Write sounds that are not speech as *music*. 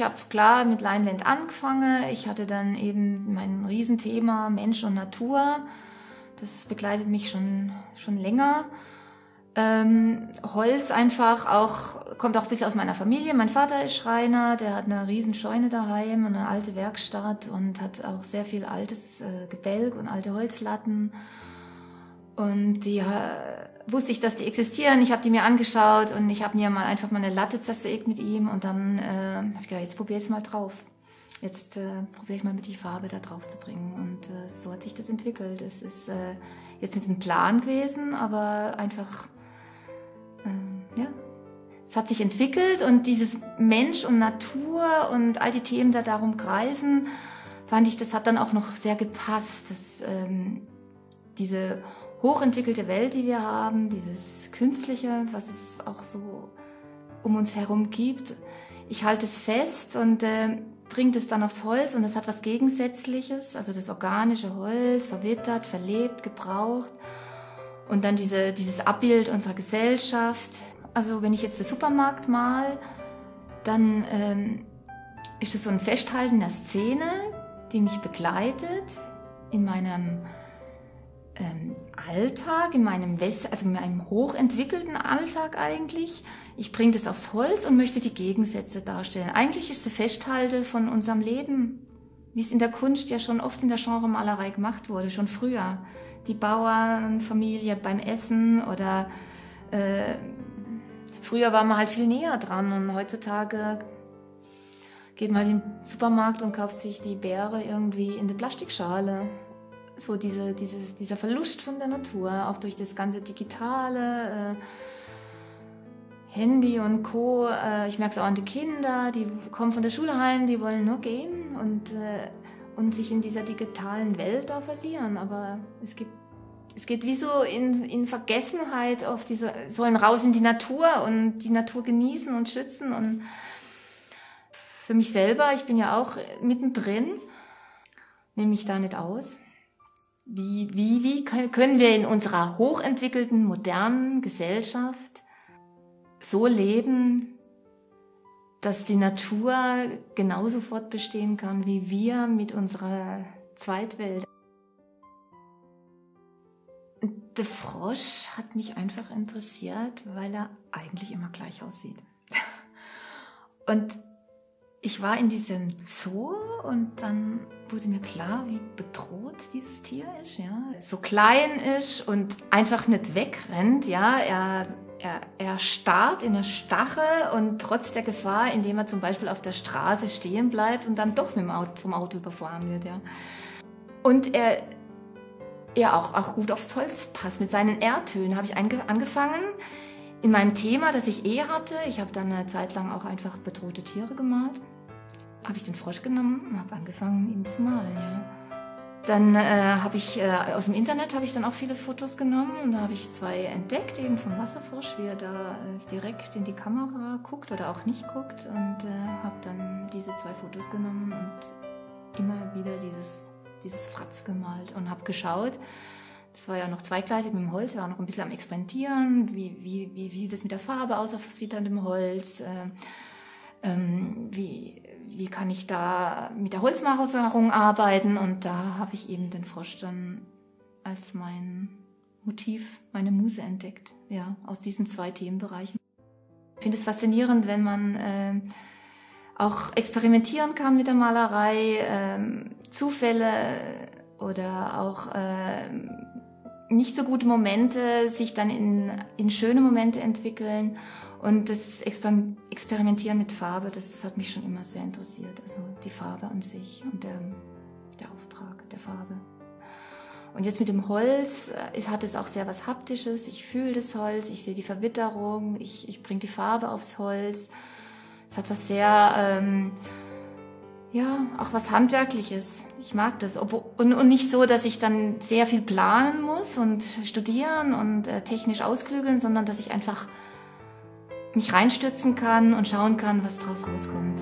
Ich habe klar mit Leinwand angefangen. Ich hatte dann eben mein Riesenthema Mensch und Natur. Das begleitet mich schon, schon länger. Ähm, Holz einfach auch, kommt auch ein bisschen aus meiner Familie. Mein Vater ist Schreiner, der hat eine riesen Scheune daheim und eine alte Werkstatt und hat auch sehr viel altes äh, Gebälk und alte Holzlatten. Und die wusste ich, dass die existieren. Ich habe die mir angeschaut und ich habe mir mal einfach mal eine Latte zersägt mit ihm und dann äh, habe ich gedacht, jetzt probiere ich es mal drauf. Jetzt äh, probiere ich mal mit die Farbe da drauf zu bringen. Und äh, so hat sich das entwickelt. Es ist äh, jetzt nicht ein Plan gewesen, aber einfach, äh, ja, es hat sich entwickelt und dieses Mensch und Natur und all die Themen, da darum kreisen, fand ich, das hat dann auch noch sehr gepasst. Das, ähm, diese hochentwickelte Welt, die wir haben, dieses Künstliche, was es auch so um uns herum gibt. Ich halte es fest und äh, bringe es dann aufs Holz und es hat was Gegensätzliches, also das organische Holz, verwittert, verlebt, gebraucht. Und dann diese, dieses Abbild unserer Gesellschaft. Also wenn ich jetzt den Supermarkt mal, dann ähm, ist es so ein Festhalten der Szene, die mich begleitet in meinem ähm, Alltag, in meinem, also in meinem hochentwickelten Alltag eigentlich. Ich bringe das aufs Holz und möchte die Gegensätze darstellen. Eigentlich ist es Festhalte von unserem Leben, wie es in der Kunst ja schon oft in der Genremalerei gemacht wurde, schon früher. Die Bauernfamilie beim Essen oder äh, früher war man halt viel näher dran und heutzutage geht man in den Supermarkt und kauft sich die Beere irgendwie in der Plastikschale so diese, dieses, dieser Verlust von der Natur, auch durch das ganze Digitale, äh, Handy und Co. Äh, ich merke es auch an die Kinder, die kommen von der Schule heim, die wollen nur gehen und, äh, und sich in dieser digitalen Welt da verlieren. Aber es gibt es geht wie so in, in Vergessenheit auf diese, sollen raus in die Natur und die Natur genießen und schützen. Und für mich selber, ich bin ja auch mittendrin, nehme mich da nicht aus. Wie, wie, wie können wir in unserer hochentwickelten, modernen Gesellschaft so leben, dass die Natur genauso fortbestehen kann wie wir mit unserer Zweitwelt? Der Frosch hat mich einfach interessiert, weil er eigentlich immer gleich aussieht. *laughs* Und ich war in diesem Zoo und dann wurde mir klar, wie bedroht dieses Tier ist, ja. So klein ist und einfach nicht wegrennt, ja. Er, er, er starrt in der Stache und trotz der Gefahr, indem er zum Beispiel auf der Straße stehen bleibt und dann doch Auto, vom Auto überfahren wird, ja. Und er, er auch, auch gut aufs Holz passt. Mit seinen Erdtönen habe ich angefangen, in meinem Thema, das ich eh hatte, ich habe dann eine Zeit lang auch einfach bedrohte Tiere gemalt, habe ich den Frosch genommen und habe angefangen, ihn zu malen. Ja. Dann äh, habe ich äh, aus dem Internet habe ich dann auch viele Fotos genommen und da habe ich zwei entdeckt, eben vom Wasserfrosch, wie er da äh, direkt in die Kamera guckt oder auch nicht guckt und äh, habe dann diese zwei Fotos genommen und immer wieder dieses, dieses Fratz gemalt und habe geschaut, das war ja noch zweigleisig mit dem Holz, wir waren noch ein bisschen am Experimentieren. Wie, wie, wie sieht es mit der Farbe aus auf witterndem Holz? Äh, ähm, wie, wie kann ich da mit der Holzmacherung arbeiten? Und da habe ich eben den Frosch dann als mein Motiv, meine Muse entdeckt, ja, aus diesen zwei Themenbereichen. Ich finde es faszinierend, wenn man äh, auch experimentieren kann mit der Malerei, äh, Zufälle oder auch äh, nicht so gute Momente sich dann in, in schöne Momente entwickeln. Und das Experimentieren mit Farbe, das hat mich schon immer sehr interessiert. Also die Farbe an sich und der, der Auftrag der Farbe. Und jetzt mit dem Holz es hat es auch sehr was Haptisches. Ich fühle das Holz, ich sehe die Verwitterung, ich, ich bringe die Farbe aufs Holz. Es hat was sehr ähm, ja, auch was Handwerkliches. Ich mag das. Und, und nicht so, dass ich dann sehr viel planen muss und studieren und äh, technisch ausklügeln, sondern dass ich einfach mich reinstürzen kann und schauen kann, was draus rauskommt.